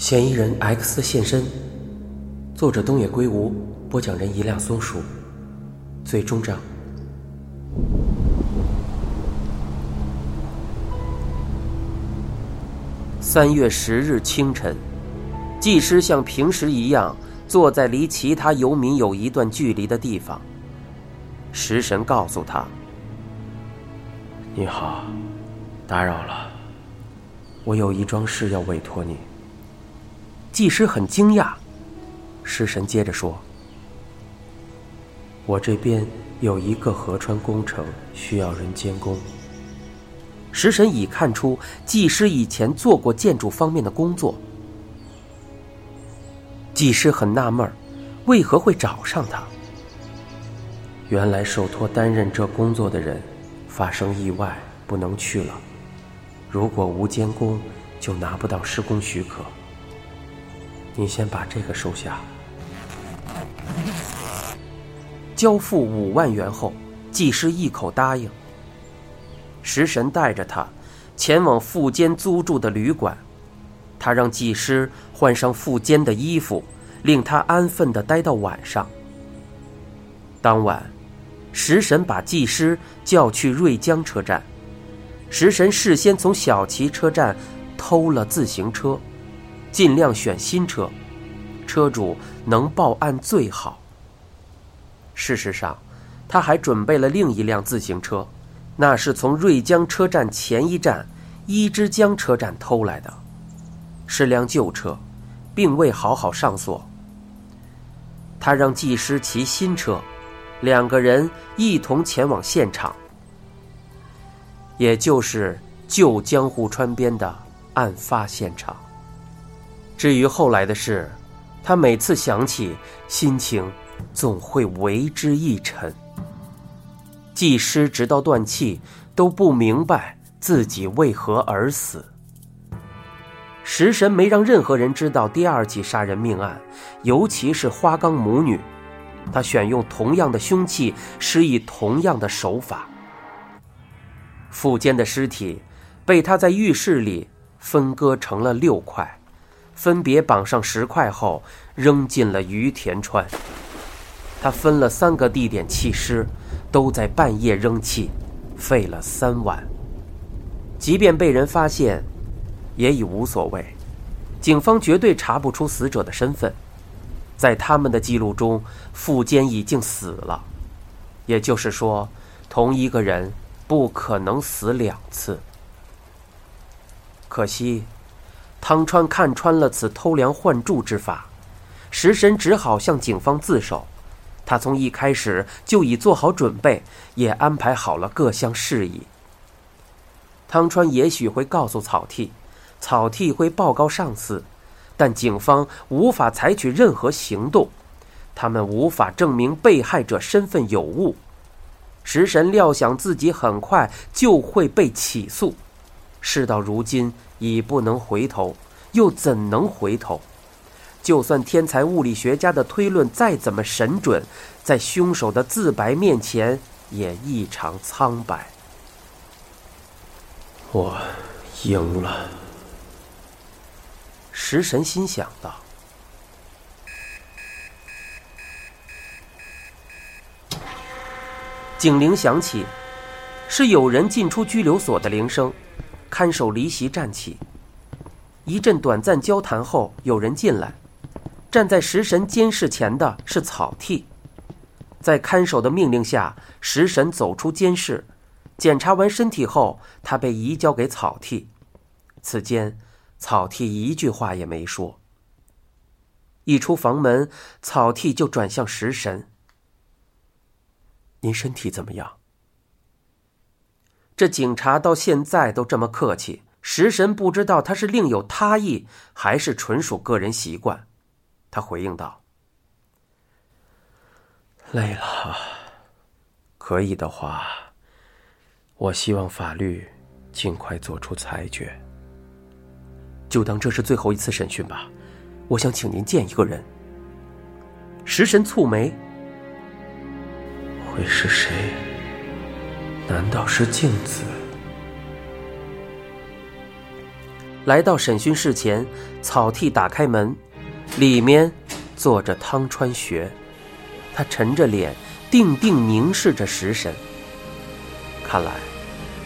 嫌疑人 X 现身。作者东野圭吾，播讲人一辆松鼠。最终章。三月十日清晨，技师像平时一样坐在离其他游民有一段距离的地方。食神告诉他：“你好，打扰了，我有一桩事要委托你。”技师很惊讶，食神接着说：“我这边有一个河川工程需要人监工。”食神已看出技师以前做过建筑方面的工作。技师很纳闷为何会找上他？原来受托担任这工作的人发生意外不能去了，如果无监工，就拿不到施工许可。你先把这个收下。交付五万元后，技师一口答应。食神带着他前往富坚租住的旅馆，他让技师换上富坚的衣服，令他安分的待到晚上。当晚，食神把技师叫去瑞江车站，食神事先从小崎车站偷了自行车，尽量选新车，车主能报案最好。事实上，他还准备了另一辆自行车。那是从瑞江车站前一站伊之江车站偷来的，是辆旧车，并未好好上锁。他让技师骑新车，两个人一同前往现场，也就是旧江户川边的案发现场。至于后来的事，他每次想起，心情总会为之一沉。技师直到断气都不明白自己为何而死。食神没让任何人知道第二起杀人命案，尤其是花岗母女。他选用同样的凶器，施以同样的手法。富坚的尸体被他在浴室里分割成了六块，分别绑上石块后扔进了于田川。他分了三个地点弃尸。都在半夜扔弃，废了三晚。即便被人发现，也已无所谓。警方绝对查不出死者的身份，在他们的记录中，富坚已经死了。也就是说，同一个人不可能死两次。可惜，汤川看穿了此偷梁换柱之法，食神只好向警方自首。他从一开始就已做好准备，也安排好了各项事宜。汤川也许会告诉草剃，草剃会报告上司，但警方无法采取任何行动，他们无法证明被害者身份有误。食神料想自己很快就会被起诉，事到如今已不能回头，又怎能回头？就算天才物理学家的推论再怎么神准，在凶手的自白面前也异常苍白。我赢了，食神心想道。警铃响起，是有人进出拘留所的铃声。看守离席站起，一阵短暂交谈后，有人进来。站在食神监视前的是草剃，在看守的命令下，食神走出监视，检查完身体后，他被移交给草剃。此间，草剃一句话也没说。一出房门，草剃就转向食神：“您身体怎么样？”这警察到现在都这么客气，食神不知道他是另有他意，还是纯属个人习惯。他回应道：“累了，可以的话，我希望法律尽快做出裁决。就当这是最后一次审讯吧。我想请您见一个人。”食神蹙眉：“会是谁？难道是镜子？”来到审讯室前，草剃打开门，里面坐着汤川学，他沉着脸，定定凝视着食神。看来，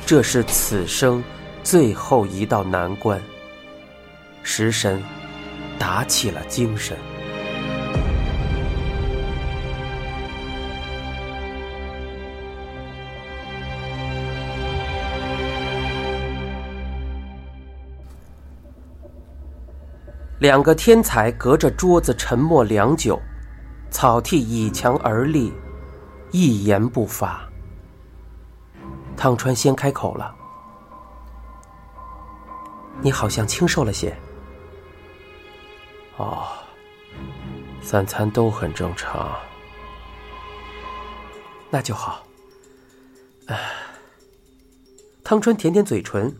这是此生最后一道难关。食神打起了精神。两个天才隔着桌子沉默良久，草剃倚墙而立，一言不发。汤川先开口了：“你好像清瘦了些。”“哦，三餐都很正常。”“那就好。”哎，汤川舔舔嘴唇。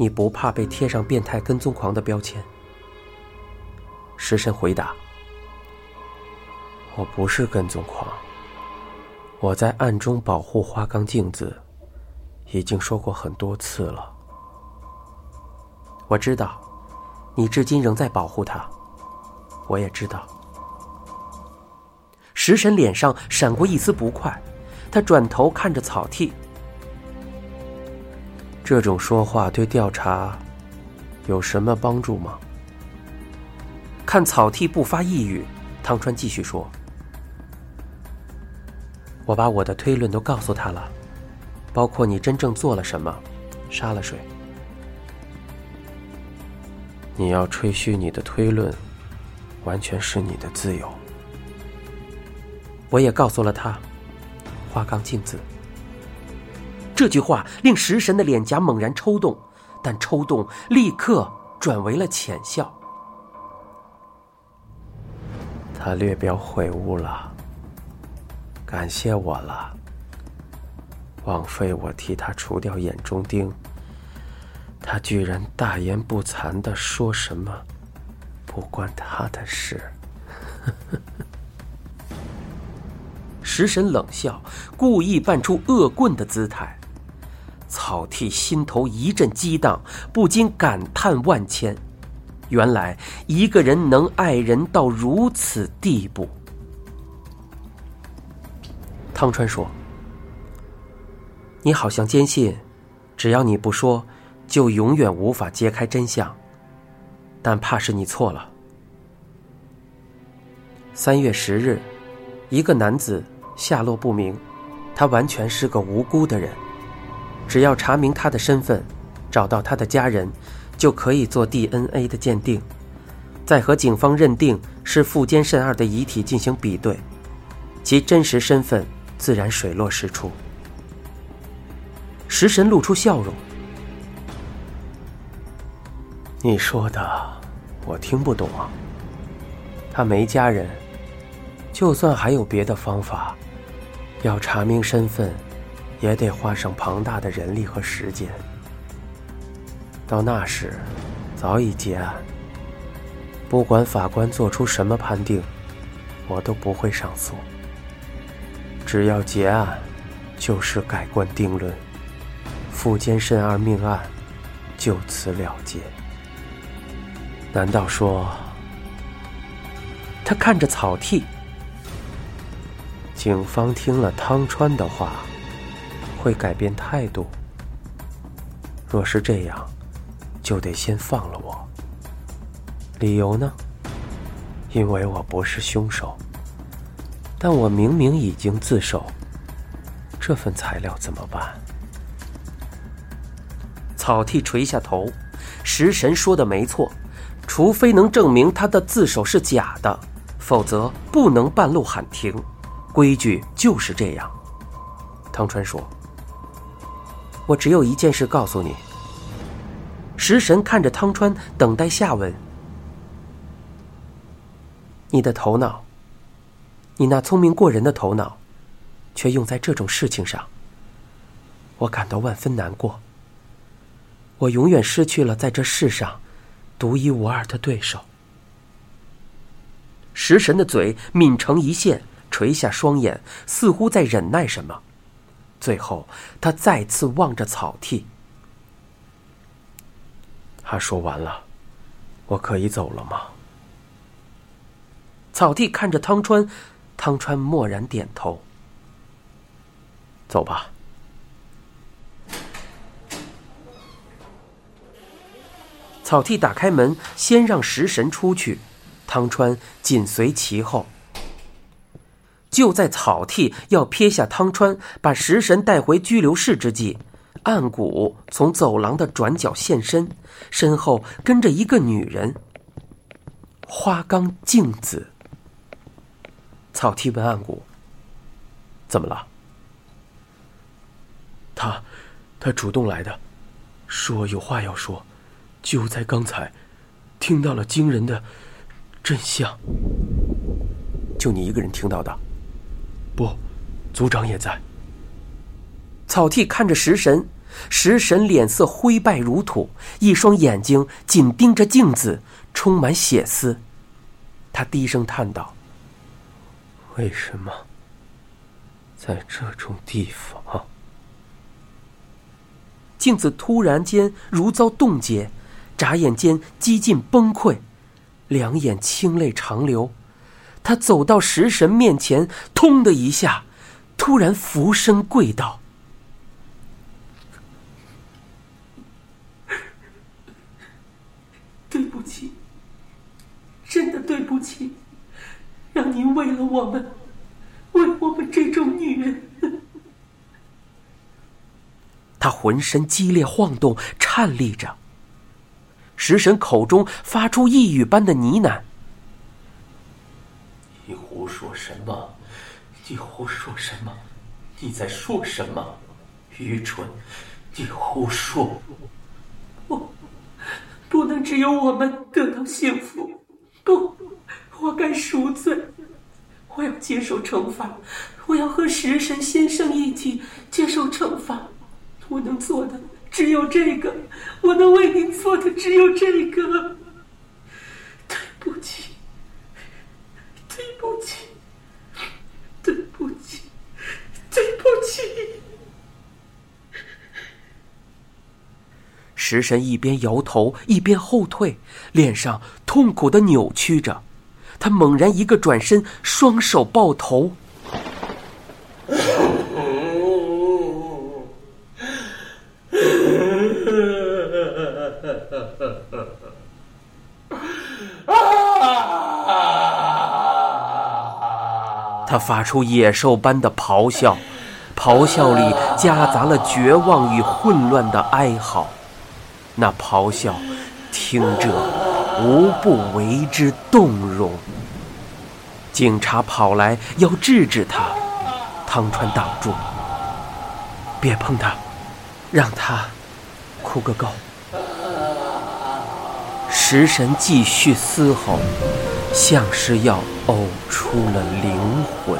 你不怕被贴上变态跟踪狂的标签？食神回答：“我不是跟踪狂，我在暗中保护花冈镜子，已经说过很多次了。我知道，你至今仍在保护他。我也知道。”食神脸上闪过一丝不快，他转头看着草剃。这种说话对调查有什么帮助吗？看草剃不发一语，汤川继续说：“我把我的推论都告诉他了，包括你真正做了什么，杀了谁。你要吹嘘你的推论，完全是你的自由。我也告诉了他，花冈镜子。”这句话令食神的脸颊猛然抽动，但抽动立刻转为了浅笑。他略表悔悟了，感谢我了。枉费我替他除掉眼中钉，他居然大言不惭的说什么不关他的事。食神冷笑，故意扮出恶棍的姿态。草剃心头一阵激荡，不禁感叹万千。原来一个人能爱人到如此地步。汤川说：“你好像坚信，只要你不说，就永远无法揭开真相。但怕是你错了。三月十日，一个男子下落不明，他完全是个无辜的人。”只要查明他的身份，找到他的家人，就可以做 DNA 的鉴定，再和警方认定是富坚慎二的遗体进行比对，其真实身份自然水落石出。食神露出笑容：“你说的我听不懂啊。他没家人，就算还有别的方法，要查明身份。”也得花上庞大的人力和时间。到那时，早已结案。不管法官做出什么判定，我都不会上诉。只要结案，就是改观定论，富坚慎二命案就此了结。难道说？他看着草剃。警方听了汤川的话。会改变态度。若是这样，就得先放了我。理由呢？因为我不是凶手，但我明明已经自首。这份材料怎么办？草剃垂下头。食神说的没错，除非能证明他的自首是假的，否则不能半路喊停。规矩就是这样。汤川说。我只有一件事告诉你。食神看着汤川，等待下文。你的头脑，你那聪明过人的头脑，却用在这种事情上，我感到万分难过。我永远失去了在这世上独一无二的对手。食神的嘴抿成一线，垂下双眼，似乎在忍耐什么。最后，他再次望着草剃。他说完了，我可以走了吗？草地看着汤川，汤川默然点头。走吧。草剃打开门，先让食神出去，汤川紧随其后。就在草剃要撇下汤川，把食神带回拘留室之际。暗谷从走廊的转角现身，身后跟着一个女人。花冈镜子。草剃问暗谷：“怎么了？”他，他主动来的，说有话要说。就在刚才，听到了惊人的真相。就你一个人听到的？不，族长也在。草剃看着食神，食神脸色灰败如土，一双眼睛紧盯着镜子，充满血丝。他低声叹道：“为什么在这种地方？”镜子突然间如遭冻结，眨眼间几近崩溃，两眼清泪长流。他走到食神面前，通的一下，突然俯身跪道。对不起，真的对不起，让您为了我们，为我们这种女人。他浑身激烈晃动，颤栗着。食神口中发出呓语般的呢喃：“你说什么？你胡说什么？你在说什么？愚蠢！你胡说！我。”不能只有我们得到幸福，不，我该赎罪，我要接受惩罚，我要和食神先生一起接受惩罚。我能做的只有这个，我能为您做的只有这个。对不起，对不起，对不起，对不起。食神一边摇头一边后退，脸上痛苦的扭曲着。他猛然一个转身，双手抱头。他发出野兽般的咆哮，咆哮里夹杂了绝望与混乱的哀嚎。那咆哮，听着无不为之动容。警察跑来要制止他，汤川挡住：“别碰他，让他哭个够。”食神继续嘶吼，像是要呕出了灵魂。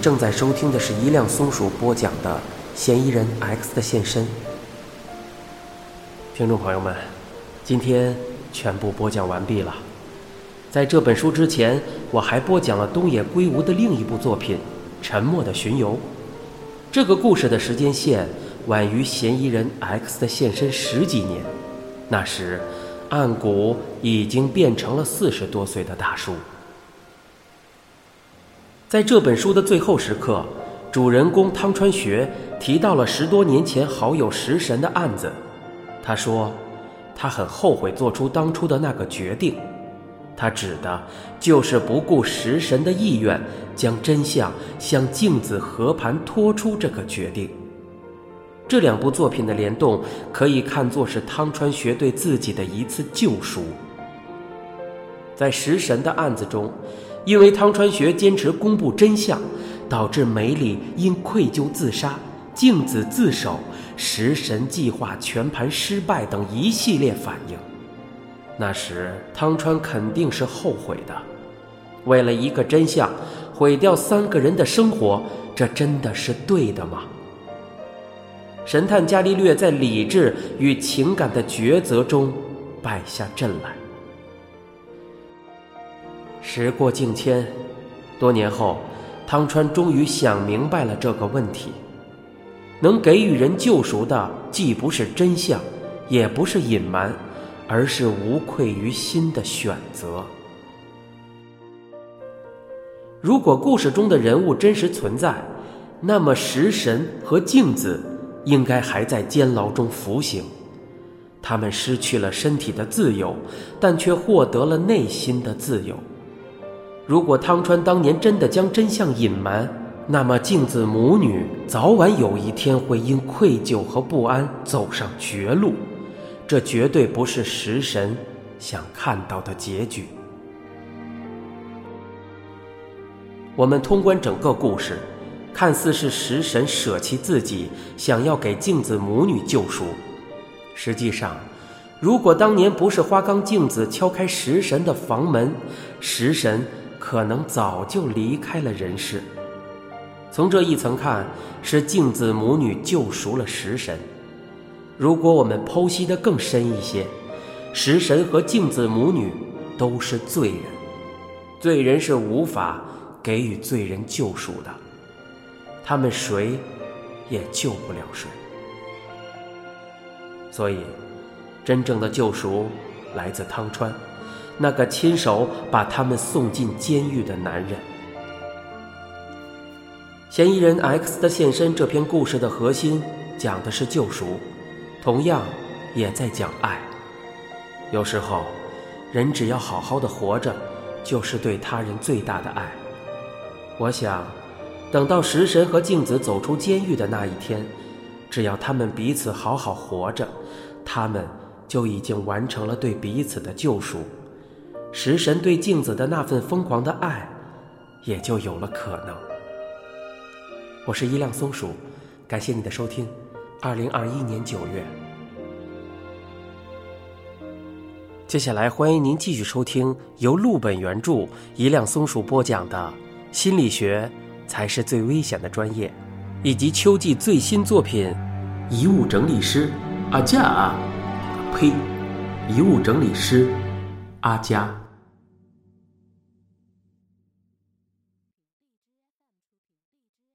正在收听的是一辆松鼠播讲的《嫌疑人 X 的现身》。听众朋友们，今天全部播讲完毕了。在这本书之前，我还播讲了东野圭吾的另一部作品《沉默的巡游》。这个故事的时间线晚于嫌疑人 X 的现身十几年，那时岸谷已经变成了四十多岁的大叔。在这本书的最后时刻，主人公汤川学提到了十多年前好友食神的案子。他说，他很后悔做出当初的那个决定。他指的就是不顾食神的意愿，将真相向镜子和盘托出这个决定。这两部作品的联动，可以看作是汤川学对自己的一次救赎。在食神的案子中。因为汤川学坚持公布真相，导致梅里因愧疚自杀，镜子自首，食神计划全盘失败等一系列反应。那时汤川肯定是后悔的。为了一个真相，毁掉三个人的生活，这真的是对的吗？神探伽利略在理智与情感的抉择中败下阵来。时过境迁，多年后，汤川终于想明白了这个问题：能给予人救赎的，既不是真相，也不是隐瞒，而是无愧于心的选择。如果故事中的人物真实存在，那么食神和镜子应该还在监牢中服刑，他们失去了身体的自由，但却获得了内心的自由。如果汤川当年真的将真相隐瞒，那么镜子母女早晚有一天会因愧疚和不安走上绝路，这绝对不是食神想看到的结局。我们通关整个故事，看似是食神舍弃自己，想要给镜子母女救赎。实际上，如果当年不是花冈镜子敲开食神的房门，食神可能早就离开了人世。从这一层看，是镜子母女救赎了食神。如果我们剖析的更深一些，食神和镜子母女都是罪人，罪人是无法。给予罪人救赎的，他们谁也救不了谁。所以，真正的救赎来自汤川，那个亲手把他们送进监狱的男人。嫌疑人 X 的现身这篇故事的核心讲的是救赎，同样也在讲爱。有时候，人只要好好的活着，就是对他人最大的爱。我想，等到食神和镜子走出监狱的那一天，只要他们彼此好好活着，他们就已经完成了对彼此的救赎。食神对镜子的那份疯狂的爱，也就有了可能。我是一辆松鼠，感谢你的收听。二零二一年九月，接下来欢迎您继续收听由陆本原著、一辆松鼠播讲的。心理学才是最危险的专业，以及秋季最新作品《遗物整理师阿佳》，呸，《遗物整理师阿佳》。